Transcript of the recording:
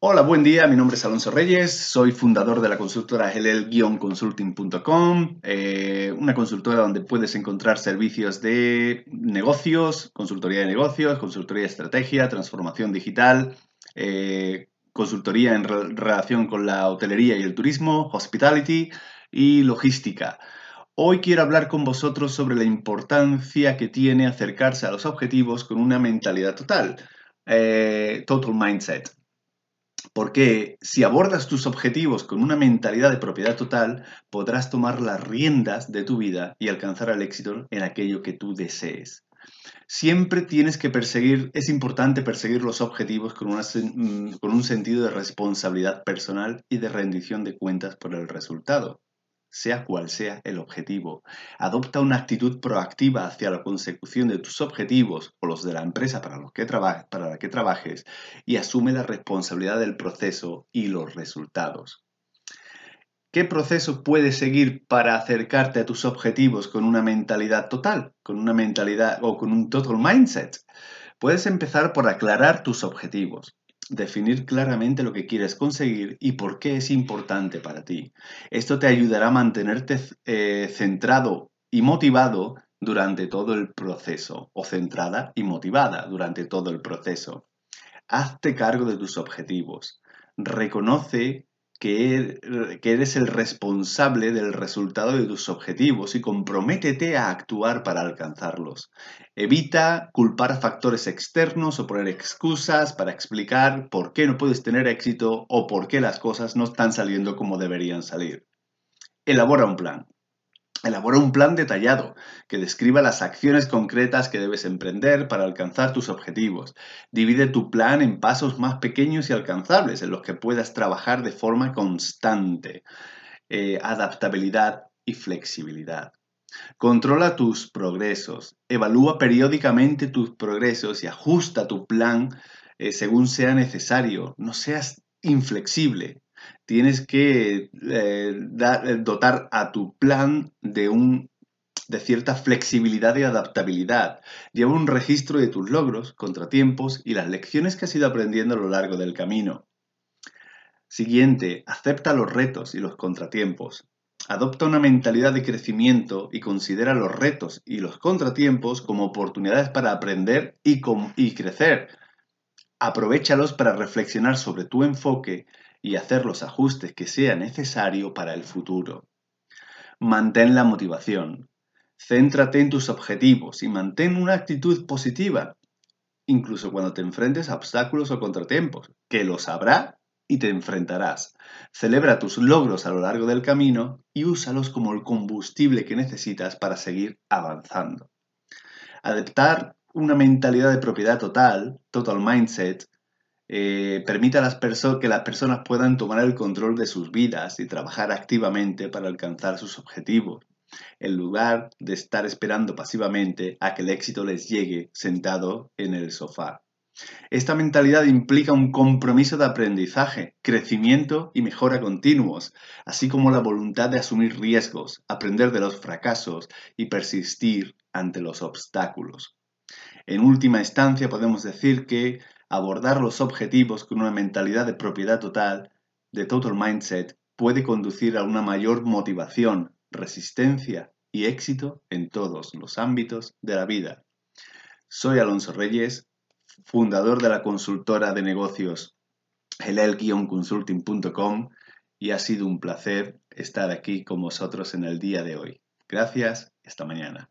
Hola, buen día. Mi nombre es Alonso Reyes. Soy fundador de la consultora helel-consulting.com, eh, una consultora donde puedes encontrar servicios de negocios, consultoría de negocios, consultoría de estrategia, transformación digital, eh, consultoría en relación con la hotelería y el turismo, hospitality y logística. Hoy quiero hablar con vosotros sobre la importancia que tiene acercarse a los objetivos con una mentalidad total, eh, total mindset. Porque si abordas tus objetivos con una mentalidad de propiedad total, podrás tomar las riendas de tu vida y alcanzar el éxito en aquello que tú desees. Siempre tienes que perseguir, es importante perseguir los objetivos con, mm, con un sentido de responsabilidad personal y de rendición de cuentas por el resultado sea cual sea el objetivo. Adopta una actitud proactiva hacia la consecución de tus objetivos o los de la empresa para, los que para la que trabajes y asume la responsabilidad del proceso y los resultados. ¿Qué proceso puedes seguir para acercarte a tus objetivos con una mentalidad total, con una mentalidad o con un total mindset? Puedes empezar por aclarar tus objetivos definir claramente lo que quieres conseguir y por qué es importante para ti. Esto te ayudará a mantenerte eh, centrado y motivado durante todo el proceso o centrada y motivada durante todo el proceso. Hazte cargo de tus objetivos. Reconoce que, eres el responsable del resultado de tus objetivos y comprométete a actuar para alcanzarlos. Evita culpar a factores externos o poner excusas para explicar por qué no puedes tener éxito o por qué las cosas no están saliendo como deberían salir. Elabora un plan. Elabora un plan detallado que describa las acciones concretas que debes emprender para alcanzar tus objetivos. Divide tu plan en pasos más pequeños y alcanzables en los que puedas trabajar de forma constante. Eh, adaptabilidad y flexibilidad. Controla tus progresos. Evalúa periódicamente tus progresos y ajusta tu plan eh, según sea necesario. No seas inflexible tienes que eh, eh, dotar a tu plan de, un, de cierta flexibilidad y adaptabilidad. Lleva un registro de tus logros, contratiempos y las lecciones que has ido aprendiendo a lo largo del camino. Siguiente, acepta los retos y los contratiempos. Adopta una mentalidad de crecimiento y considera los retos y los contratiempos como oportunidades para aprender y, y crecer. Aprovechalos para reflexionar sobre tu enfoque y hacer los ajustes que sea necesario para el futuro. Mantén la motivación. Céntrate en tus objetivos y mantén una actitud positiva, incluso cuando te enfrentes a obstáculos o contratiempos, que los habrá y te enfrentarás. Celebra tus logros a lo largo del camino y úsalos como el combustible que necesitas para seguir avanzando. Adaptar una mentalidad de propiedad total, total mindset, eh, permite que las personas puedan tomar el control de sus vidas y trabajar activamente para alcanzar sus objetivos, en lugar de estar esperando pasivamente a que el éxito les llegue sentado en el sofá. Esta mentalidad implica un compromiso de aprendizaje, crecimiento y mejora continuos, así como la voluntad de asumir riesgos, aprender de los fracasos y persistir ante los obstáculos. En última instancia, podemos decir que abordar los objetivos con una mentalidad de propiedad total, de total mindset, puede conducir a una mayor motivación, resistencia y éxito en todos los ámbitos de la vida. Soy Alonso Reyes, fundador de la consultora de negocios helel-consulting.com y ha sido un placer estar aquí con vosotros en el día de hoy. Gracias, hasta mañana.